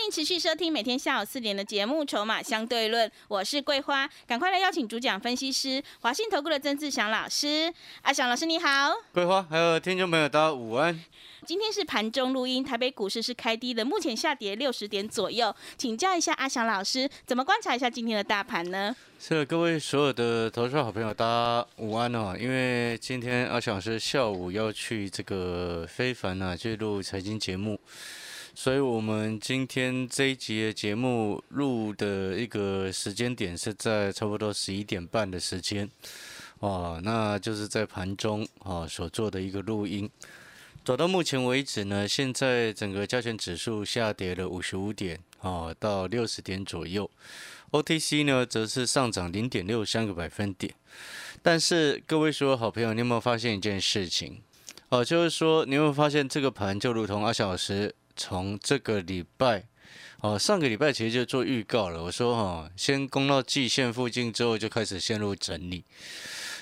欢迎持续收听每天下午四点的节目《筹码相对论》，我是桂花，赶快来邀请主讲分析师华信投顾的曾志祥老师。阿祥老师你好，桂花还有听众朋友大家午安。今天是盘中录音，台北股市是开低的，目前下跌六十点左右。请教一下阿祥老师，怎么观察一下今天的大盘呢？是各位所有的投资好朋友，大家午安哦。因为今天阿祥老师下午要去这个非凡啊，去录财经节目，所以我们今天这一集的节目录的一个时间点是在差不多十一点半的时间，哦，那就是在盘中啊所做的一个录音。走到目前为止呢，现在整个加权指数下跌了五十五点，哦，到六十点左右。OTC 呢，则是上涨零点六三个百分点。但是各位所有好朋友，你有没有发现一件事情？哦，就是说，你有没有发现这个盘就如同阿小老师从这个礼拜，哦，上个礼拜其实就做预告了。我说哈，先攻到季线附近之后，就开始陷入整理。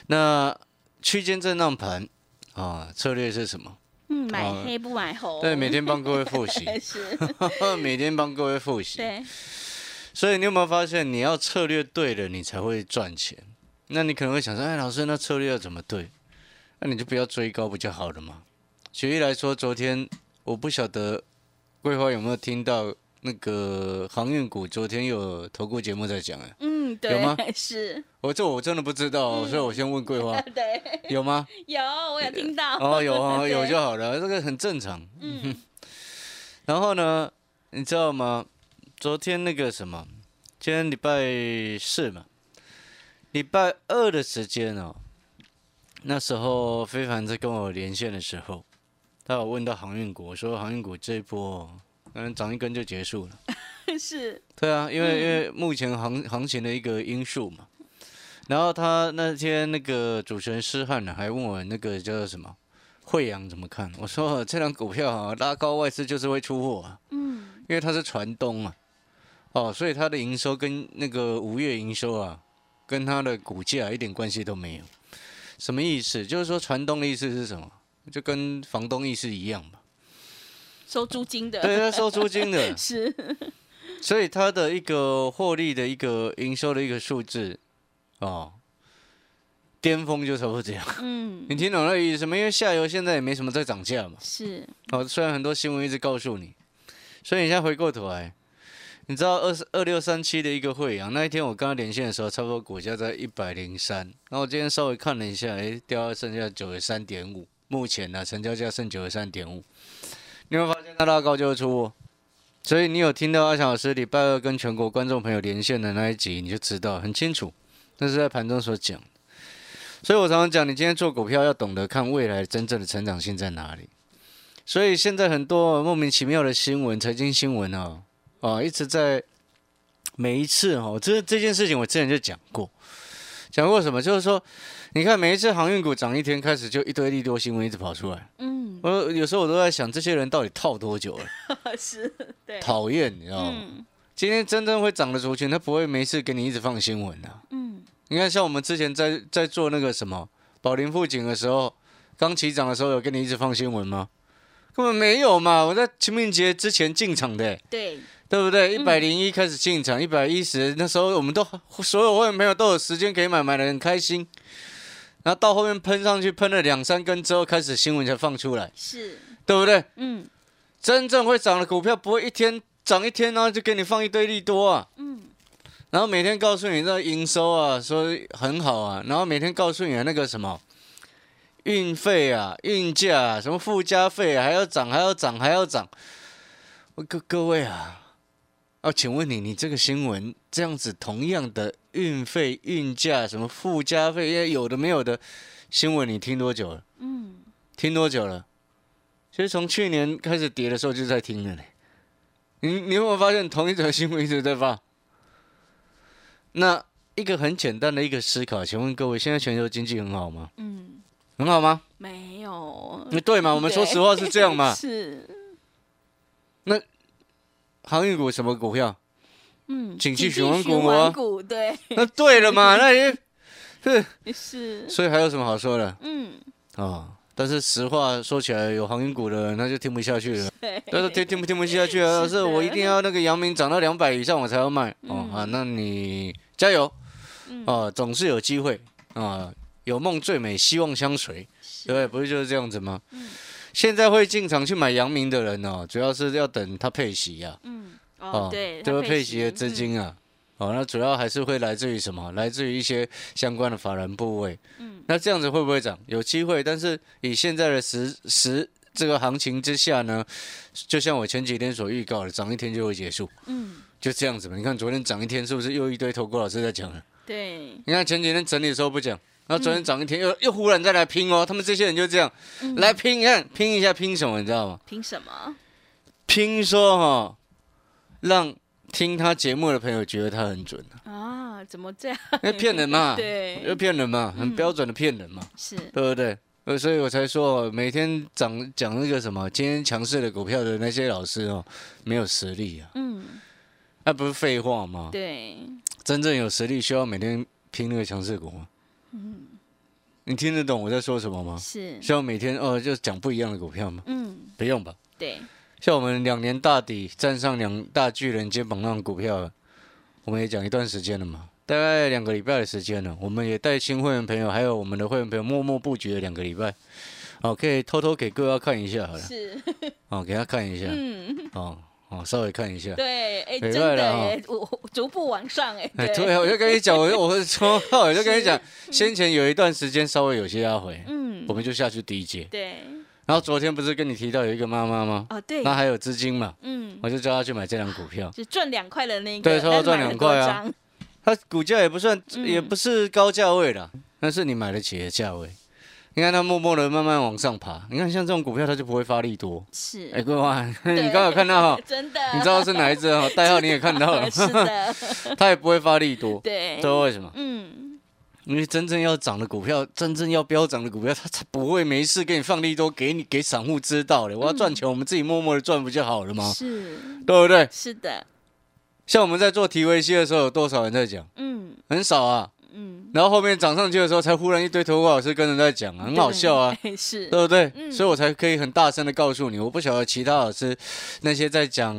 那区间震荡盘啊，策略是什么？嗯，买黑不买红。对，每天帮各位复习。是。每天帮各位复习。对。所以你有没有发现，你要策略对了，你才会赚钱。那你可能会想说，哎，老师，那策略要怎么对？那你就不要追高，不就好了吗？举例来说，昨天我不晓得桂花有没有听到那个航运股，昨天有投顾节目在讲，哎。嗯，对。有吗？是。我这我真的不知道，所以我先问桂花。对。有吗？有，我有听到。哦，有啊，有就好了，这个很正常。嗯。然后呢，你知道吗？昨天那个什么，今天礼拜四嘛，礼拜二的时间哦，那时候非凡在跟我连线的时候，他有问到航运股，我说航运股这一波可能涨一根就结束了。是。对啊，因为因为目前行行情的一个因素嘛。然后他那天那个主持人施汉呢，还问我那个叫做什么惠阳怎么看？我说这张股票啊，拉高外资就是会出货啊。嗯。因为它是船东啊。哦，所以它的营收跟那个五月营收啊，跟它的股价一点关系都没有。什么意思？就是说船东的意思是什么？就跟房东意思一样吧。收租金的。对，他收租金的。是。所以他的一个获利的一个营收的一个数字，哦，巅峰就差不多这样。嗯。你听懂那意思吗？因为下游现在也没什么在涨价嘛。是。哦，虽然很多新闻一直告诉你，所以你现在回过头来。你知道二二六三七的一个汇阳，那一天我刚刚连线的时候，差不多股价在一百零三，然后我今天稍微看了一下，哎，掉到剩下九十三点五，目前呢成交价剩九十三点五，你会发现它拉高就会出货，所以你有听到阿强老师礼拜二跟全国观众朋友连线的那一集，你就知道很清楚，那是在盘中所讲，所以我常常讲，你今天做股票要懂得看未来真正的成长性在哪里，所以现在很多莫名其妙的新闻，财经新闻啊。啊，一直在每一次哈，这这件事情我之前就讲过，讲过什么？就是说，你看每一次航运股涨一天，开始就一堆利多新闻一直跑出来。嗯，我有时候我都在想，这些人到底套多久了？是，对，讨厌，你知道吗？今天真正会涨的族群，他不会没事给你一直放新闻的。嗯，你看，像我们之前在在做那个什么宝林富锦的时候，刚起涨的时候，有跟你一直放新闻吗？根本没有嘛！我在清明节之前进场的。对。对不对？一百零一开始进场，一百一十那时候我们都所有会员朋友都有时间可以买，买的很开心。然后到后面喷上去，喷了两三根之后，开始新闻才放出来，是对不对？嗯。真正会涨的股票不会一天涨一天，然后就给你放一堆利多啊。嗯。然后每天告诉你这营收啊，说很好啊，然后每天告诉你那个什么运费啊、运价啊、什么附加费还要涨，还要涨，还要涨。各各位啊。哦，请问你，你这个新闻这样子，同样的运费、运价、什么附加费，有的没有的新闻，你听多久了？嗯，听多久了？其实从去年开始跌的时候就在听了呢。你你有没有发现同一则新闻一直在发？那一个很简单的一个思考，请问各位，现在全球经济很好吗？嗯，很好吗？没有。那对嘛？我们说实话是这样嘛？是。那。航运股什么股票？嗯，景气循环股吗？股对，那对了嘛，那也是是，所以还有什么好说的？嗯，哦，但是实话说起来，有航运股的人他就听不下去了，对，但是听听不听不下去啊？是我一定要那个阳明涨到两百以上我才要卖。哦啊，那你加油。哦，总是有机会。啊，有梦最美，希望相随，对不对？不是就是这样子吗？现在会进场去买阳明的人哦，主要是要等他配息呀，嗯，哦，对，它这个配息的嗯资金啊，哦，那主要还是会来自于什么？来自于一些相关的法人部位。嗯，那这样子会不会涨？有机会，但是以现在的时时这个行情之下呢，就像我前几天所预告的，涨一天就会结束。嗯，就这样子嘛。你看昨天涨一天，是不是又一堆投顾老师在讲了？对，你看前几天整理的时候不讲，然后昨天涨一天又又忽然再来拼哦，他们这些人就这样来拼，你看拼一下拼什么？你知道吗？拼什么？拼说哈，让听他节目的朋友觉得他很准。啊，怎么这样？因为骗人嘛，对就骗人嘛，很标准的骗人嘛，是，对不对？呃，所以我才说每天讲讲那个什么今天强势的股票的那些老师哦，没有实力啊，嗯，那不是废话吗？对，真正有实力需要每天拼那个强势股吗？你听得懂我在说什么吗？是，需要每天哦就讲不一样的股票吗？嗯，不用吧。对，像我们两年大底站上两大巨人肩膀那种股票，我们也讲一段时间了嘛，大概两个礼拜的时间了。我们也带新会员朋友，还有我们的会员朋友默默布局了两个礼拜。哦，可以偷偷给各位看一下好了。是，哦，给他看一下。嗯，哦哦，稍微看一下。对，哎，没真的耶，我逐步往上，哎，哎，对啊，我就跟你讲，我我说，我就跟你讲，先前有一段时间稍微有些压回，嗯我，们就下去低阶。对，然后昨天不是跟你提到有一个妈妈吗？哦，对，那还有资金嘛，嗯，我就叫她去买这张股票。就赚两块的那个，对差不多但是买赚两块啊很多张，它股价也不算，嗯也不是高价位啦，但是你买得起的价位。你看它默默的慢慢往上爬，你看像这种股票它就不会发力多。是，哎，各位哇，对 你刚刚有看到哈，真的，你知道是哪一只哈？代号你也看到了，是的，它也不会发力多。对知，道为什么？嗯，因为真正要涨的股票，真正要飙涨的股票，它才不会没事给你放利多，给你给散户知道的。我要赚钱，我们自己默默的赚不就好了吗？是，对不对？是的，像我们在做 TVC 的时候，有多少人在讲？嗯很少啊。嗯，然后后面涨上去的时候，才忽然一堆头发老师跟人在讲啊，很好笑啊，对，是，对不对？嗯。所以我才可以很大声的告诉你，我不晓得其他老师那些在讲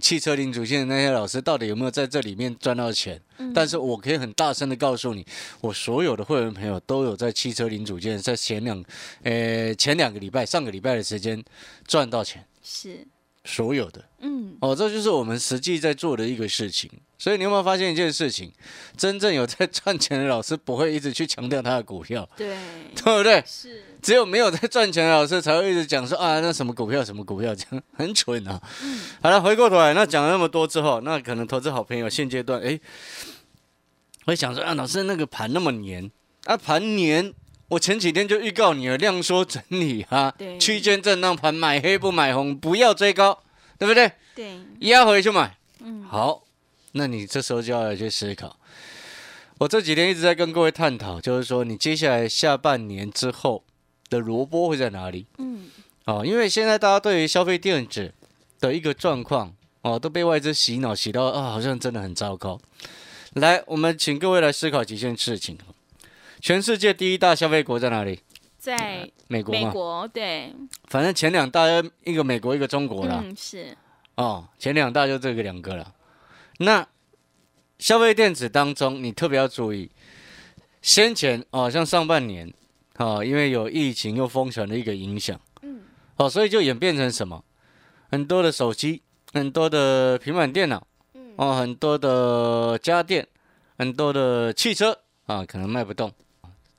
汽车零组件的那些老师到底有没有在这里面赚到钱，嗯。但是我可以很大声的告诉你，我所有的会员朋友都有在汽车零组件在前两，呃前两个礼拜、上个礼拜的时间赚到钱，是，所有的嗯，哦，这就是我们实际在做的一个事情。所以你有没有发现一件事情？真正有在赚钱的老师不会一直去强调他的股票，对，对不对？是，只有没有在赚钱的老师才会一直讲说啊，那什么股票什么股票，这样 很蠢啊。好了，回过头来，那讲了那么多之后，那可能投资好朋友现阶段哎，会想说啊，老师那个盘那么黏啊，盘黏。我前几天就预告你了，量缩整理啊，区间震荡盘，买黑不买红，不要追高，对不对？对，压回去买。嗯，好，那你这时候就要来去思考。我这几天一直在跟各位探讨，就是说你接下来下半年之后的萝卜会在哪里？嗯，哦，因为现在大家对于消费电子的一个状况哦，都被外资洗脑洗到啊，好像真的很糟糕。来，我们请各位来思考几件事情。全世界第一大消费国在哪里？在美国嘛，美国，对，反正前两大一个美国一个中国啦。嗯，是，哦，前两大就这个两个了。那消费电子当中，你特别要注意，先前哦，像上半年，哦，因为有疫情又封城的一个影响，嗯，哦，所以就演变成什么？很多的手机，很多的平板电脑，嗯哦，很多的家电，很多的汽车啊，可能卖不动，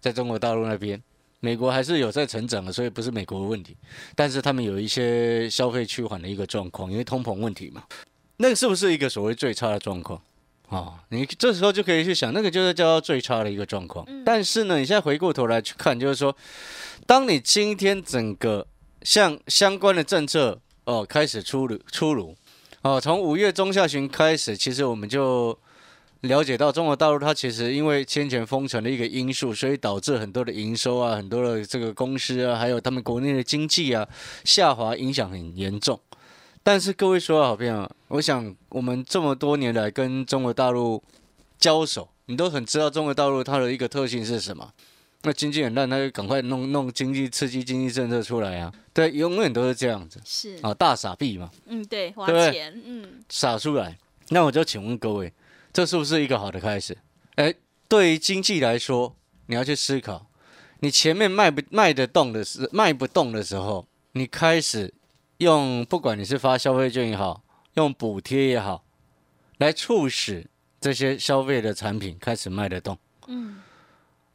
在中国大陆那边。美国还是有在成长的，所以不是美国的问题，但是他们有一些消费趋缓的一个状况，因为通膨问题嘛。那个是不是一个所谓最差的状况？啊、你这时候就可以去想，那个就是叫做最差的一个状况。但是呢，你现在回过头来去看，就是说，当你今天整个像相关的政策哦开始出炉出炉，哦，从五月中下旬开始，其实我们就了解到中国大陆它其实因为先前封城的一个因素，所以导致很多的营收啊、很多的这个公司啊，还有他们国内的经济啊下滑，影响很严重。但是各位说的好朋友，我想我们这么多年来跟中国大陆交手，你都很知道中国大陆它的一个特性是什么？那经济很烂，他就赶快弄弄经济刺激经济政策出来啊。对，永远都是这样子是，啊，大傻逼嘛，嗯，对，花钱，嗯，撒出来。那我就请问各位，这是不是一个好的开始？哎，对于经济来说，你要去思考，你前面卖不卖得动的时，卖不动的时候，你开始用，不管你是发消费券也好，用补贴也好，来促使这些消费的产品开始卖得动。嗯，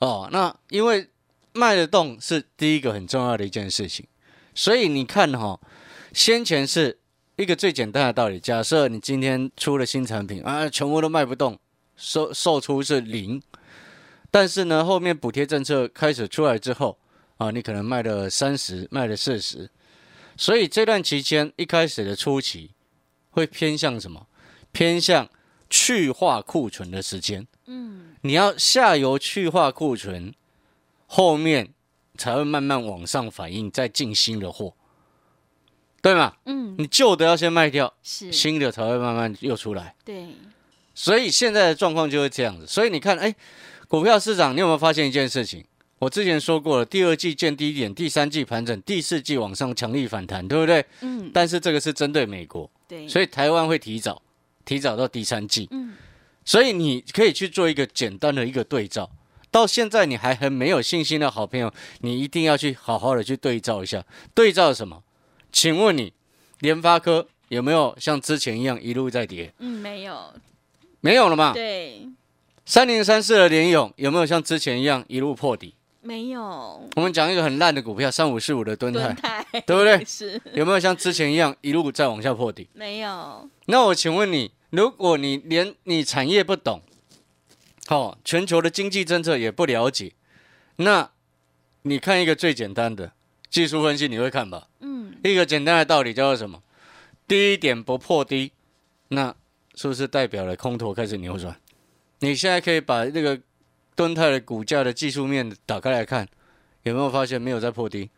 哦，那因为卖得动是第一个很重要的一件事情，所以你看哈、先前是一个最简单的道理，假设你今天出了新产品啊，全部都卖不动，售售出是零，但是呢，后面补贴政策开始出来之后啊，你可能卖了三十，卖了四十，所以这段期间一开始的初期会偏向什么？偏向去化库存的时间。嗯，你要下游去化库存，后面才会慢慢往上反映，再进新的货，对吗？嗯，你旧的要先卖掉，是，新的才会慢慢又出来。对，所以现在的状况就是这样子。所以你看，哎，股票市场，你有没有发现一件事情？我之前说过了，第二季见低点，第三季盘整，第四季往上强力反弹，对不对？嗯，但是这个是针对美国，对，所以台湾会提早，提早到第三季。嗯，所以你可以去做一个简单的一个对照。到现在你还很没有信心的好朋友，你一定要去好好的去对照一下。对照什么？请问你联发科有没有像之前一样一路在跌？嗯，没有，没有了嘛？对，三零三四的联勇有没有像之前一样一路破底？没有，我们讲一个很烂的股票，三五四五的敦蹲泰，台，对不对？是，有没有像之前一样一路再往下破底？没有，那我请问你，如果你连你产业不懂，好、全球的经济政策也不了解，那你看一个最简单的技术分析，你会看吧？嗯，一个简单的道理叫做什么？低点不破低，那是不是代表了空头开始扭转？你现在可以把这个敦泰的股价的技术面打开来看，有没有发现没有在破低？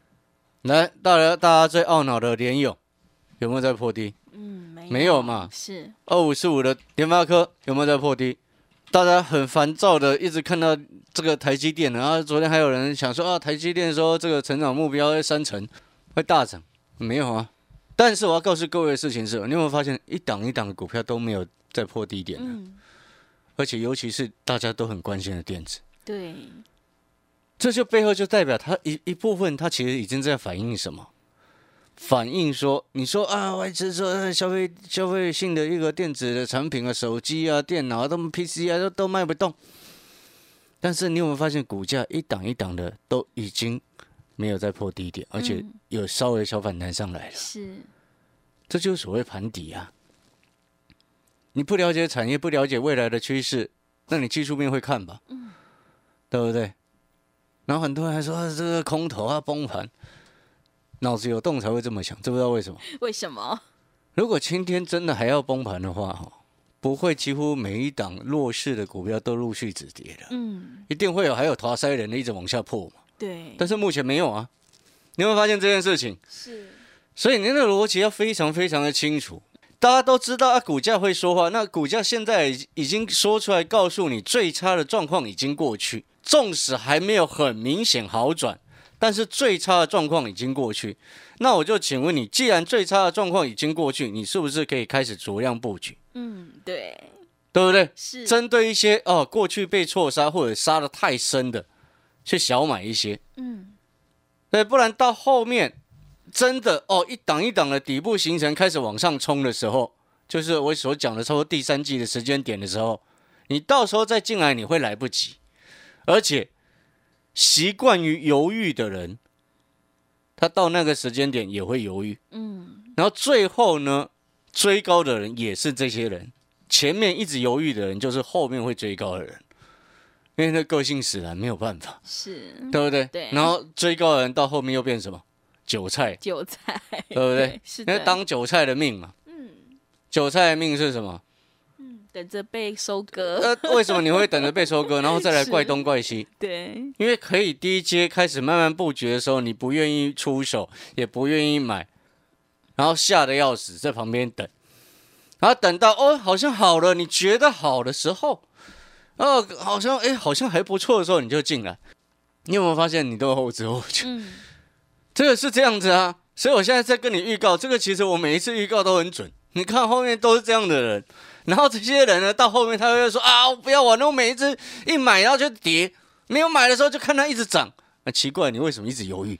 来，大家大家最懊恼的联友有没有在破低？嗯，没有没有嘛是，二五四五的联发科有没有在破低？大家很烦躁的，一直看到这个台积电，然后昨天还有人想说啊，台积电说这个成长目标会三成，会大涨，没有啊。但是我要告诉各位的事情是，你有没有发现一档一档的股票都没有在破低点的？嗯，而且尤其是大家都很关心的电子，对，这就背后就代表它一一部分，它其实已经在反映什么？反映说，你说啊，外资说呃消费消费性的一个电子的产品啊，手机啊、电脑啊、都 PC 啊都都卖不动。但是你有没有发现，股价一档一档的都已经没有再破低点，而且嗯有稍微小反弹上来了，是，这就是所谓盘底啊。你不了解产业，不了解未来的趋势，那你技术面会看吧？嗯对不对？然后很多人还说、啊、这个空头啊崩盘，脑子有洞才会这么想，知不知道为什么？为什么？如果今天真的还要崩盘的话，哈，不会几乎每一档弱势的股票都陆续止跌的，嗯，一定会有还有滑塞人的一直往下破嘛。对，但是目前没有啊，你有没有发现这件事情？是，所以您的逻辑要非常非常的清楚。大家都知道啊，股价会说话。那股价现在已已经说出来，告诉你最差的状况已经过去，纵使还没有很明显好转，但是最差的状况已经过去。那我就请问你，既然最差的状况已经过去，你是不是可以开始酌量布局，嗯，对，对不对？是，针对一些哦过去被错杀或者杀的太深的，去小买一些。嗯，对，不然到后面真的哦，一档一档的底部形成开始往上冲的时候，就是我所讲的差不多第三季的时间点的时候，你到时候再进来你会来不及，而且习惯于犹豫的人，他到那个时间点也会犹豫，嗯，然后最后呢，追高的人也是这些人，前面一直犹豫的人就是后面会追高的人，因为那个性使然，没有办法。是，对不对？对然后追高的人到后面又变什么？韭菜，韭菜，对不对？是，因为当韭菜的命嘛。嗯韭菜的命是什么？嗯，等着被收割，呃，为什么你会等着被收割，然后再来怪东怪西？对，因为可以低阶开始慢慢布局的时候，你不愿意出手，也不愿意买，然后吓得要死，在旁边等，然后等到哦，好像好了，你觉得好的时候，哦，好像哎，好像还不错的时候，你就进来，你有没有发现你都后知后觉？嗯，这个是这样子啊，所以我现在在跟你预告，这个其实我每一次预告都很准。你看后面都是这样的人，然后这些人呢，到后面他会说啊，我不要玩，那我每一次一买然后就跌，没有买的时候就看它一直涨，那奇怪，你为什么一直犹豫？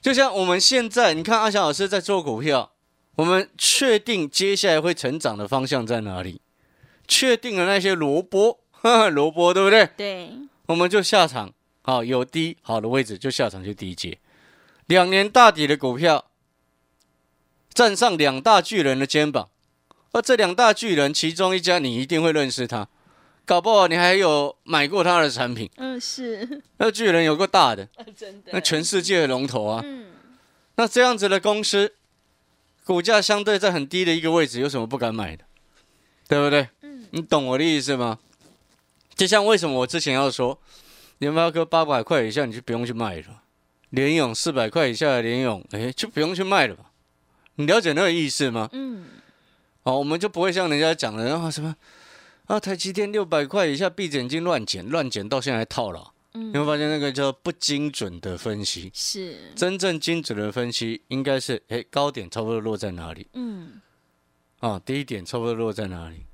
就像我们现在，你看阿翔老师在做股票，我们确定接下来会成长的方向在哪里，确定了那些萝卜，萝卜对不对？对，我们就下场，好有低好的位置就下场去低接。两年大底的股票，站上两大巨人的肩膀，而这两大巨人其中一家你一定会认识他，搞不好你还有买过他的产品。嗯，是，那巨人有个大的，真的，那全世界的龙头啊。嗯，那这样子的公司，股价相对在很低的一个位置，有什么不敢买的？对不对？嗯，你懂我的意思吗？就像为什么我之前要说，联发科八百块以下你就不用去卖了，联勇四百块以下的联勇，哎，就不用去卖了吧？你了解那个意思吗？嗯，哦，我们就不会像人家讲的啊什么啊，台积电六百块以下闭着眼睛乱减，乱减到现在还套牢。嗯你会发现那个叫不精准的分析。是，真正精准的分析应该是，哎，高点差不多落在哪里嗯，啊？低点差不多落在哪里？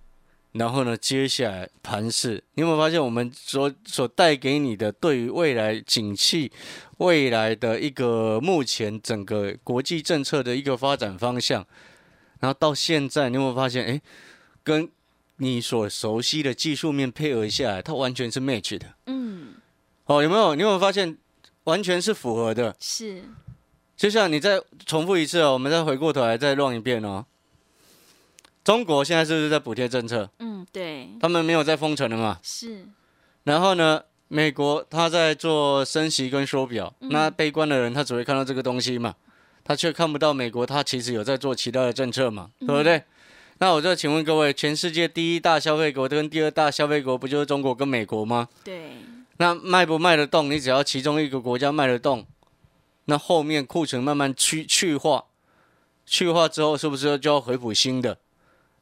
然后呢，接下来盘势，你有没有发现我们所所带给你的对于未来景气、未来的一个目前整个国际政策的一个发展方向？然后到现在，你有没有发现，哎，跟你所熟悉的技术面配合下来，它完全是 match 的嗯，哦？有没有？你有没有发现完全是符合的？是，就像你再重复一次哦，我们再回过头来再乱一遍哦。中国现在是不是在补贴政策？嗯，对，他们没有在封城了嘛？是，然后呢，美国他在做升息跟缩表，那悲观的人他只会看到这个东西嘛，他却看不到美国他其实有在做其他的政策嘛，对不对？那我就请问各位，全世界第一大消费国跟第二大消费国不就是中国跟美国吗？对，那卖不卖得动？你只要其中一个国家卖得动，那后面库存慢慢去去化，去化之后是不是就要回补新的，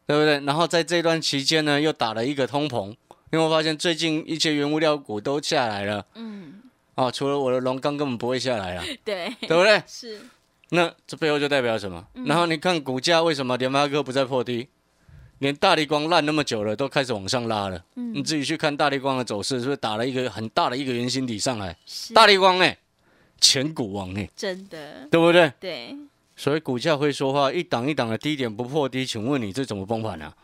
对不对？然后在这段期间呢，又打了一个通膨，你有没有发现最近一些原物料股都下来了？嗯，啊，除了我的龙钢根本不会下来了，对，对不对？是，那这背后就代表什么？然后你看股价为什么联发科不再破低？连大力光烂那么久了，都开始往上拉了。你嗯，自己去看大力光的走势，是不是打了一个很大的一个圆形底上来？大力光哎、前股王哎、真的，对不对？对，所以股价会说话，一档一档的低点不破低，请问你这怎么崩盘啊？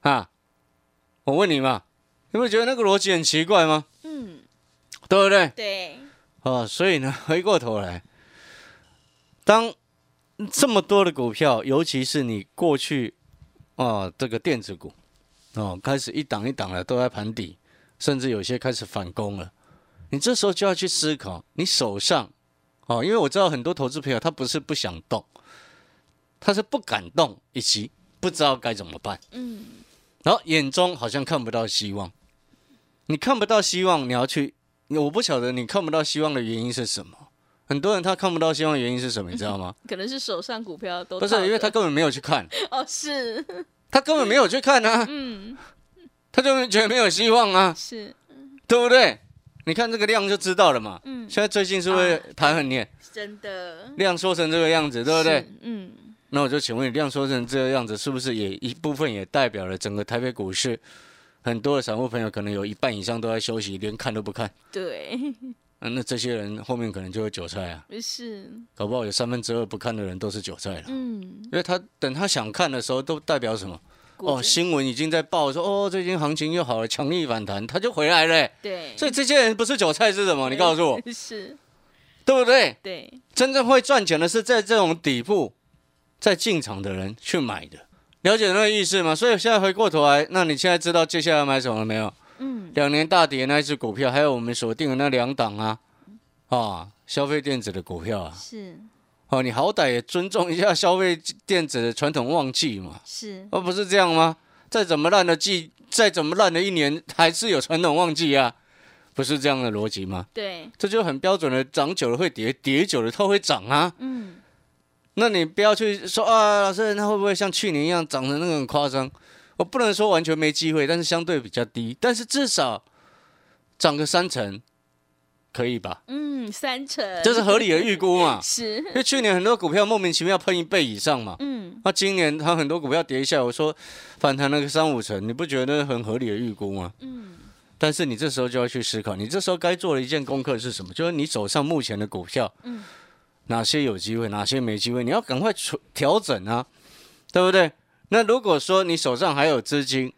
啊，我问你嘛，有没有觉得那个逻辑很奇怪吗？嗯，对不对？对，啊，所以呢，回过头来，当这么多的股票，尤其是你过去啊这个电子股哦，开始一档一档的都在盘底，甚至有些开始反攻了，你这时候就要去思考，你手上哦，因为我知道很多投资朋友他不是不想动，他是不敢动，以及不知道该怎么办，嗯，然后眼中好像看不到希望。你看不到希望，你要去，我不晓得你看不到希望的原因是什么。很多人他看不到希望的原因是什么，你知道吗？可能是手上股票都不是，因为他根本没有去看，哦是，他根本没有去看啊，嗯，他就觉得没有希望啊，是，对不对？你看这个量就知道了嘛。嗯，现在最近是不是盘很黏，真的，量缩成这个样子，对不对？？嗯，那我就请问你，量缩成这个样子，是不是也一部分也代表了整个台北股市很多的散户朋友可能有一半以上都在休息，连看都不看？对，啊，那这些人后面可能就会韭菜啊，是，搞不好有三分之二不看的人都是韭菜了，嗯，因为他等他想看的时候，都代表什么？哦，新闻已经在报说，哦，最近行情又好了，强力反弹，他就回来了欸。对，所以这些人不是韭菜是什么？你告诉我，是，对不对？对，真正会赚钱的是在这种底部在进场的人去买的，了解那个意思吗？所以现在回过头来，那你现在知道接下来要买什么了没有？嗯，两年大跌那一只股票，还有我们锁定的那两档啊，啊，消费电子的股票啊，是。哦，你好歹也尊重一下消费电子的传统旺季嘛，是，而不是这样吗？再怎么烂的季，再怎么烂的一年，还是有传统旺季啊，不是这样的逻辑吗？对，这就很标准的，涨久了会跌，跌久了它会涨啊。嗯，那你不要去说啊，老师，那会不会像去年一样涨得那个很夸张？我不能说完全没机会，但是相对比较低，但是至少涨个三成，可以吧？嗯，三成，这是合理的预估嘛？是，因为去年很多股票莫名其妙喷一倍以上嘛，嗯，那今年它很多股票跌一下，我说反弹了个三五成，你不觉得很合理的预估吗？嗯，但是你这时候就要去思考，你这时候该做的一件功课是什么？就是你手上目前的股票，嗯，哪些有机会，哪些没机会，你要赶快调调整啊，对不对？那如果说你手上还有资金，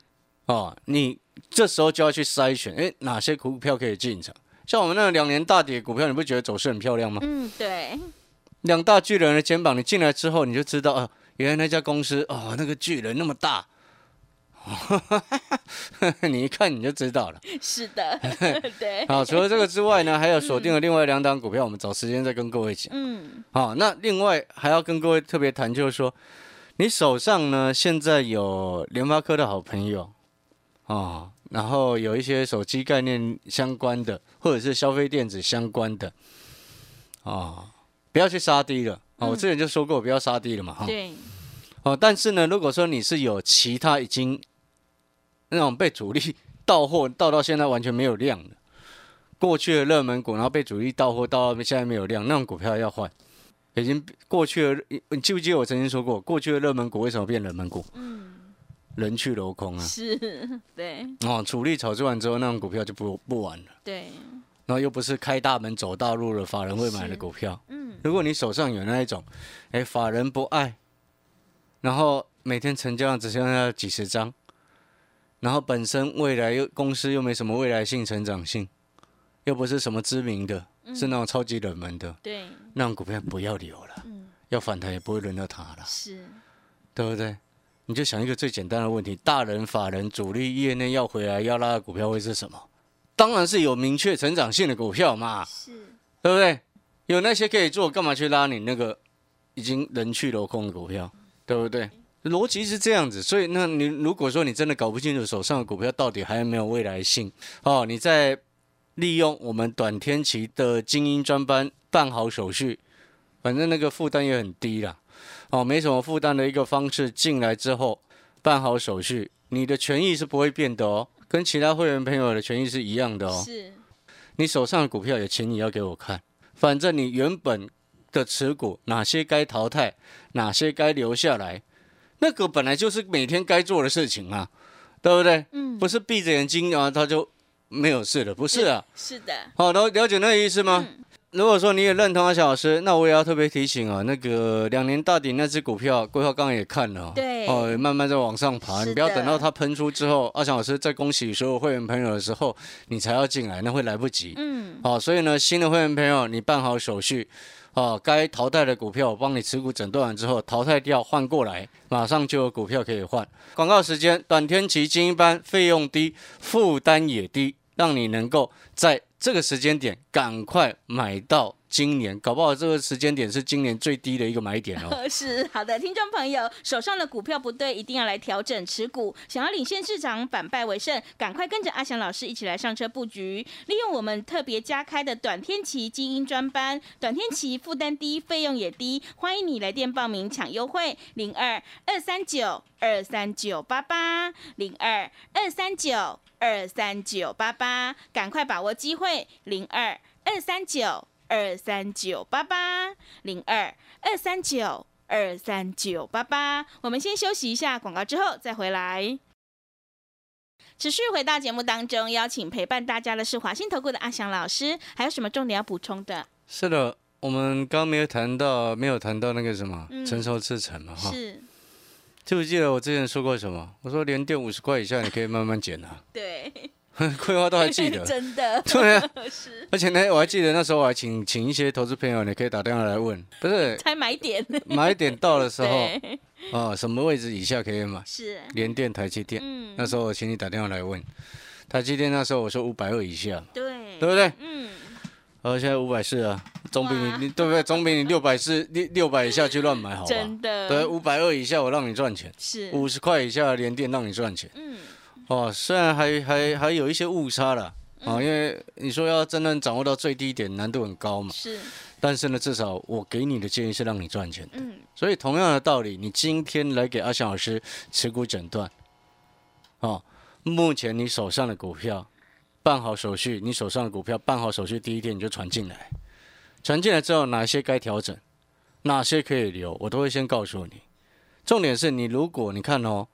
哦，你这时候就要去筛选，诶，哪些股票可以进场？像我们那个两年大跌股票，你不觉得走势很漂亮吗？嗯，对，两大巨人的肩膀，你进来之后你就知道啊，原来那家公司哦，那个巨人那么大，你一看你就知道了。是的，对，好，除了这个之外呢，还有锁定了另外两档股票，我们找时间再跟各位讲。嗯，好，那另外还要跟各位特别谈，就是说，你手上呢现在有联发科的好朋友啊，然后有一些手机概念相关的，或者是消费电子相关的啊，不要去杀低了啊。我之前就说过，不要杀低了嘛哈。对，哦，但是呢，如果说你是有其他已经那种被主力 到货到到现在完全没有量的，过去的热门股，然后被主力到货到现在没有量，那种股票要换。已经过去了，你记不记得我曾经说过，过去的热门股为什么变冷门股？嗯，人去楼空啊！是，对，哦，主力炒作完之后，那种股票就不不玩了。对，然后又不是开大门走大路了法人会买的股票。嗯，如果你手上有那一种，哎，法人不爱，然后每天成交量只剩下几十张，然后本身未来又公司又没什么未来性、成长性，又不是什么知名的，是那种超级冷门的，对，那种股票不要留了，嗯，要反弹也不会轮到它了，是，对不对？你就想一个最简单的问题：大人、法人、主力业内要回来要拉的股票会是什么？当然是有明确成长性的股票嘛。是，对不对？有那些可以做，干嘛去拉你那个已经人去楼空的股票？对不对？逻辑是这样子，所以那你如果说你真的搞不清楚手上的股票到底还有没有未来性哦，你在利用我们短天期的精英专班办好手续，反正那个负担也很低啦，哦，没什么负担的一个方式进来之后办好手续，你的权益是不会变的哦，跟其他会员朋友的权益是一样的哦。是，你手上的股票也请你要给我看，反正你原本的持股哪些该淘汰，哪些该留下来，那个本来就是每天该做的事情啊，对不对？嗯，不是闭着眼睛啊，他就没有事的，不是啊。是的，好，了了解那个意思吗？嗯如果说你也认同阿小老师，那我也要特别提醒啊，那个两年大底那只股票，规划刚刚也看了哦，慢慢在往上爬，你不要等到它喷出之后，阿翔老师再恭喜所有会员朋友的时候，你才要进来，那会来不及。嗯，好、所以呢，新的会员朋友，你办好手续，哦，该淘汰的股票，我帮你持股诊断完之后，淘汰掉换过来，马上就有股票可以换。广告时间，短天期精英班费用低，负担也低，让你能够在这个时间点赶快买到今年，搞不好这个时间点是今年最低的一个买点哦。是好的，听众朋友，手上的股票不对，一定要来调整持股。想要领先市场，反败为胜，赶快跟着阿翔老师一起来上车布局，利用我们特别加开的短天期精英专班，短天期负担低，费用也低，欢迎你来电报名抢优惠，零二二三九二三九八八零二二三九二三九八八，赶快把握机会，零二二三九。二三九八八零二二三九二三九八八。我们先休息一下广告，之后再回来。持续回到节目当中，邀请陪伴大家的是华信投顾的阿翔老师，还有什么重点要补充的？是的，我们刚没有谈到，没有谈到那个什么嗯成熟制成嘛，哈。是，记不记得我之前说过什么？我说连电五十块以下你可以慢慢减啊，对，规划都还记得。真的，对啊，是。而且呢，我还记得那时候我还请请一些投资朋友，你可以打电话来问，不是才买点，买点到的时候，对，哦，什么位置以下可以买？是，联电、台积电，嗯，那时候我请你打电话来问，台积电那时候我说五百二以下，对，对不对？嗯，呃，现在五百四啊，总比你你对不对？总比你六百四六六百以下去乱买好吧？真的，对，五百二以下我让你赚钱，是，五十块以下的联电让你赚钱。嗯，哦，虽然还还还有一些误差了，啊，因为你说要真正掌握到最低点，难度很高嘛。是，但是呢，至少我给你的建议是让你赚钱的。嗯，所以同样的道理，你今天来给阿翔老师持股诊断，哦，目前你手上的股票办好手续，你手上的股票办好手续第一天你就传进来，传进来之后哪些该调整，哪些可以留，我都会先告诉你。重点是你如果你看哦，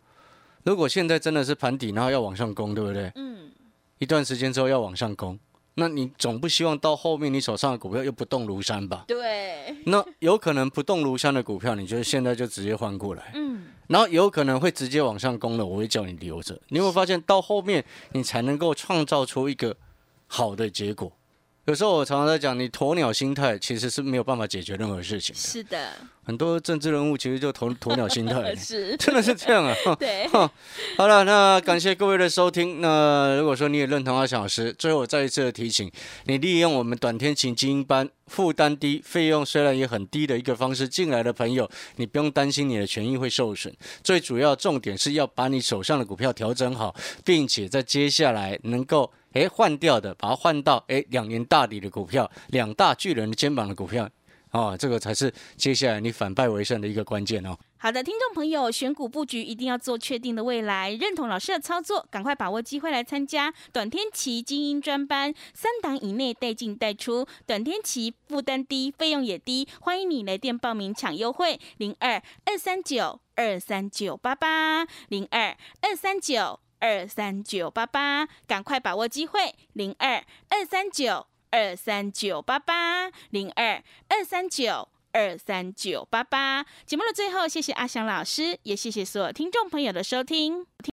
如果现在真的是盘底，然后要往上攻，对不对？嗯，一段时间之后要往上攻，那你总不希望到后面你手上的股票又不动如山吧？对，那有可能不动如山的股票，你就现在就直接换过来。嗯，然后有可能会直接往上攻的，我会叫你留着。你有没有发现到后面你才能够创造出一个好的结果？有时候我常常在讲，你鸵鸟心态其实是没有办法解决任何事情的。是的，很多政治人物其实就鸵鸵鸟心态，是，真的是这样啊。对，好了，那感谢各位的收听。那如果说你也认同阿小时，最后我再一次的提醒，你利用我们短天晴精英班负担低、费用虽然也很低的一个方式进来的朋友，你不用担心你的权益会受损。最主要重点是要把你手上的股票调整好，并且在接下来能够诶换掉的，把它换到诶两年大底的股票，两大巨人的肩膀的股票。哦，这个才是接下来你反败为胜的一个关键哦。好的，听众朋友，选股布局一定要做确定的未来，认同老师的操作，赶快把握机会来参加短天期精英专班，三档以内带进带出，短天期负担低，费用也低，欢迎你来电报名抢优惠，零二二三九二三九八八，零二二三九二三九八八，赶快把握机会，零二二三九。二三九八八零二二三九二三九八八，节目的最后，谢谢阿翔老师，也谢谢所有听众朋友的收听。